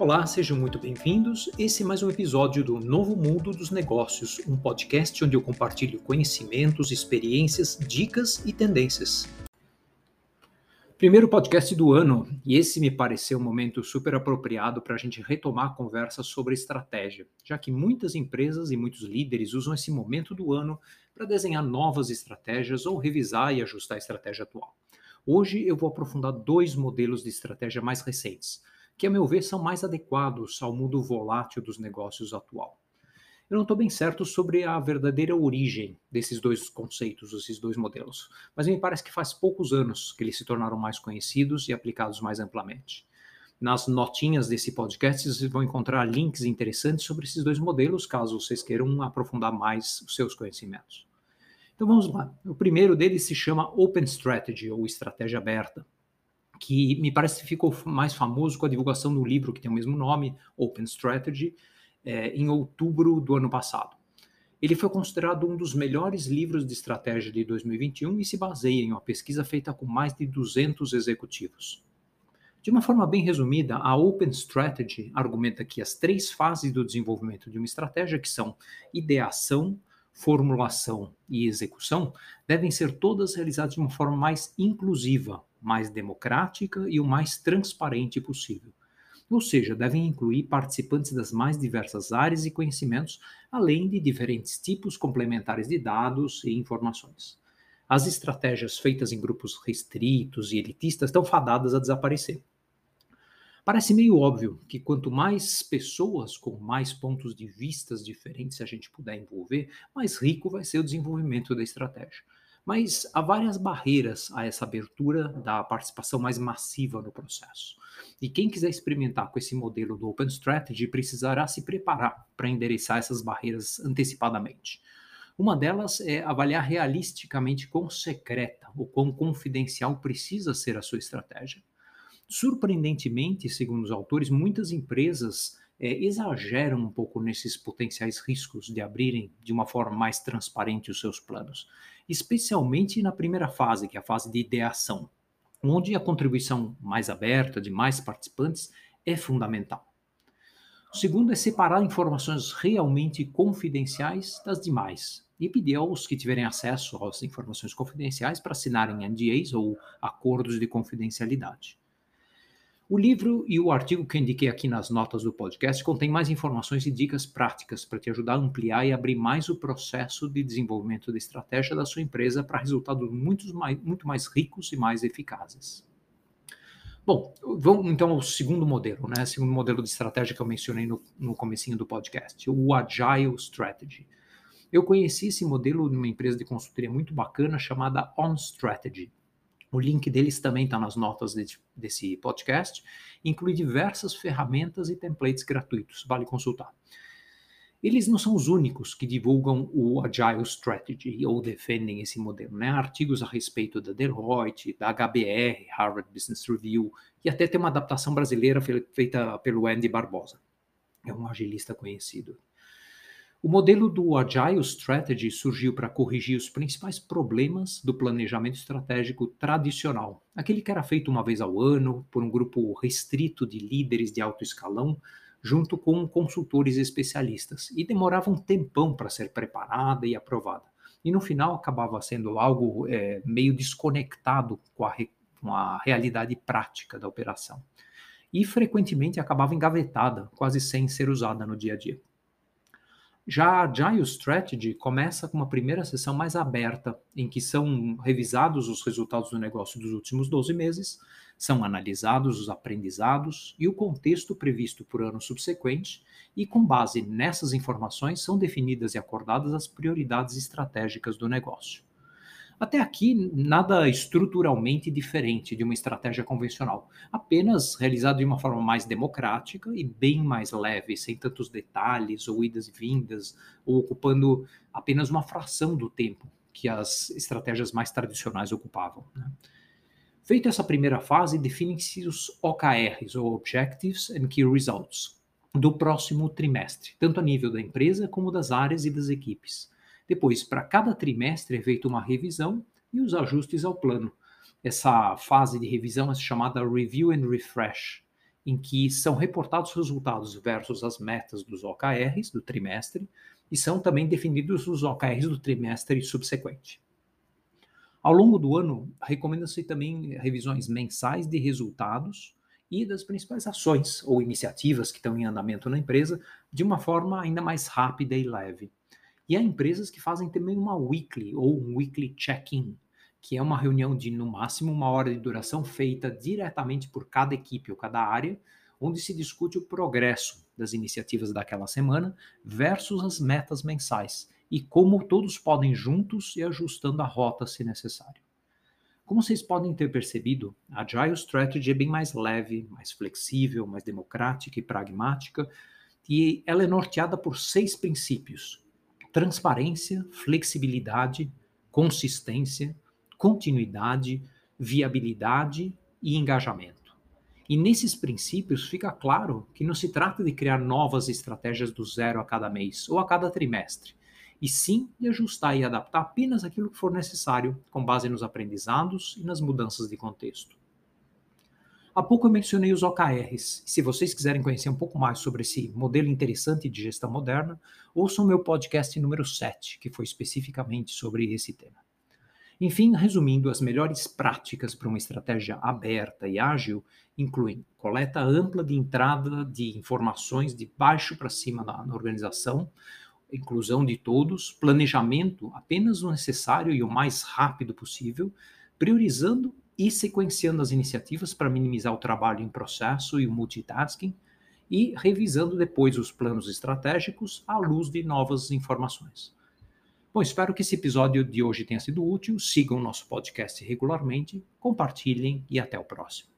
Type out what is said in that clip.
Olá, sejam muito bem-vindos. Esse é mais um episódio do Novo Mundo dos Negócios, um podcast onde eu compartilho conhecimentos, experiências, dicas e tendências. Primeiro podcast do ano, e esse me pareceu um momento super apropriado para a gente retomar a conversa sobre estratégia, já que muitas empresas e muitos líderes usam esse momento do ano para desenhar novas estratégias ou revisar e ajustar a estratégia atual. Hoje eu vou aprofundar dois modelos de estratégia mais recentes que, a meu ver, são mais adequados ao mundo volátil dos negócios atual. Eu não estou bem certo sobre a verdadeira origem desses dois conceitos, esses dois modelos, mas me parece que faz poucos anos que eles se tornaram mais conhecidos e aplicados mais amplamente. Nas notinhas desse podcast, vocês vão encontrar links interessantes sobre esses dois modelos, caso vocês queiram aprofundar mais os seus conhecimentos. Então vamos lá. O primeiro deles se chama Open Strategy, ou Estratégia Aberta que me parece que ficou mais famoso com a divulgação do livro que tem o mesmo nome, Open Strategy, é, em outubro do ano passado. Ele foi considerado um dos melhores livros de estratégia de 2021 e se baseia em uma pesquisa feita com mais de 200 executivos. De uma forma bem resumida, a Open Strategy argumenta que as três fases do desenvolvimento de uma estratégia, que são ideação, formulação e execução, devem ser todas realizadas de uma forma mais inclusiva, mais democrática e o mais transparente possível. Ou seja, devem incluir participantes das mais diversas áreas e conhecimentos, além de diferentes tipos complementares de dados e informações. As estratégias feitas em grupos restritos e elitistas estão fadadas a desaparecer. Parece meio óbvio que quanto mais pessoas com mais pontos de vistas diferentes a gente puder envolver, mais rico vai ser o desenvolvimento da estratégia. Mas há várias barreiras a essa abertura da participação mais massiva no processo. E quem quiser experimentar com esse modelo do Open Strategy precisará se preparar para endereçar essas barreiras antecipadamente. Uma delas é avaliar realisticamente quão secreta ou quão confidencial precisa ser a sua estratégia. Surpreendentemente, segundo os autores, muitas empresas é, exageram um pouco nesses potenciais riscos de abrirem de uma forma mais transparente os seus planos, especialmente na primeira fase, que é a fase de ideação, onde a contribuição mais aberta de mais participantes é fundamental. O segundo é separar informações realmente confidenciais das demais e pedir aos que tiverem acesso às informações confidenciais para assinarem NDAs ou acordos de confidencialidade. O livro e o artigo que eu indiquei aqui nas notas do podcast contém mais informações e dicas práticas para te ajudar a ampliar e abrir mais o processo de desenvolvimento da estratégia da sua empresa para resultados muito mais, muito mais ricos e mais eficazes. Bom, vamos então ao segundo modelo, né? Segundo modelo de estratégia que eu mencionei no, no comecinho do podcast, o Agile Strategy. Eu conheci esse modelo numa empresa de consultoria muito bacana chamada On Strategy. O link deles também está nas notas de, desse podcast. Inclui diversas ferramentas e templates gratuitos, vale consultar. Eles não são os únicos que divulgam o Agile Strategy ou defendem esse modelo. Né? Artigos a respeito da Deloitte, da HBR, Harvard Business Review, e até tem uma adaptação brasileira feita pelo Andy Barbosa. É um agilista conhecido. O modelo do Agile Strategy surgiu para corrigir os principais problemas do planejamento estratégico tradicional, aquele que era feito uma vez ao ano por um grupo restrito de líderes de alto escalão, junto com consultores especialistas, e demorava um tempão para ser preparada e aprovada. E no final acabava sendo algo é, meio desconectado com a, com a realidade prática da operação. E frequentemente acabava engavetada, quase sem ser usada no dia a dia. Já a Agile Strategy começa com uma primeira sessão mais aberta, em que são revisados os resultados do negócio dos últimos 12 meses, são analisados os aprendizados e o contexto previsto por ano subsequente, e com base nessas informações são definidas e acordadas as prioridades estratégicas do negócio. Até aqui, nada estruturalmente diferente de uma estratégia convencional, apenas realizado de uma forma mais democrática e bem mais leve, sem tantos detalhes ou idas e vindas, ou ocupando apenas uma fração do tempo que as estratégias mais tradicionais ocupavam. Né? Feita essa primeira fase, definem-se os OKRs, ou Objectives and Key Results, do próximo trimestre, tanto a nível da empresa como das áreas e das equipes. Depois, para cada trimestre é feita uma revisão e os ajustes ao plano. Essa fase de revisão é chamada Review and Refresh. em que são reportados os resultados versus as metas dos OKRs do trimestre e são também definidos os OKRs do trimestre subsequente. Ao longo do ano, recomenda-se também revisões mensais de resultados e das principais ações ou iniciativas que estão em andamento na empresa de uma forma ainda mais rápida e leve. E há empresas que fazem também uma weekly ou um weekly check-in, que é uma reunião de no máximo uma hora de duração feita diretamente por cada equipe ou cada área, onde se discute o progresso das iniciativas daquela semana versus as metas mensais e como todos podem juntos ir ajustando a rota se necessário. Como vocês podem ter percebido, a Agile Strategy é bem mais leve, mais flexível, mais democrática e pragmática, e ela é norteada por seis princípios: transparência, flexibilidade, consistência, continuidade, viabilidade e engajamento. E nesses princípios fica claro que não se trata de criar novas estratégias do zero a cada mês ou a cada trimestre, e sim de ajustar e adaptar apenas aquilo que for necessário, com base nos aprendizados e nas mudanças de contexto. Há pouco eu mencionei os OKRs. Se vocês quiserem conhecer um pouco mais sobre esse modelo interessante de gestão moderna, ouçam meu podcast número 7, que foi especificamente sobre esse tema. Enfim, resumindo, as melhores práticas para uma estratégia aberta e ágil incluem coleta ampla de entrada de informações de baixo para cima na, na organização, inclusão de todos, planejamento apenas o necessário e o mais rápido possível, priorizando e sequenciando as iniciativas para minimizar o trabalho em processo e o multitasking, e revisando depois os planos estratégicos à luz de novas informações. Bom, espero que esse episódio de hoje tenha sido útil. Sigam nosso podcast regularmente, compartilhem e até o próximo.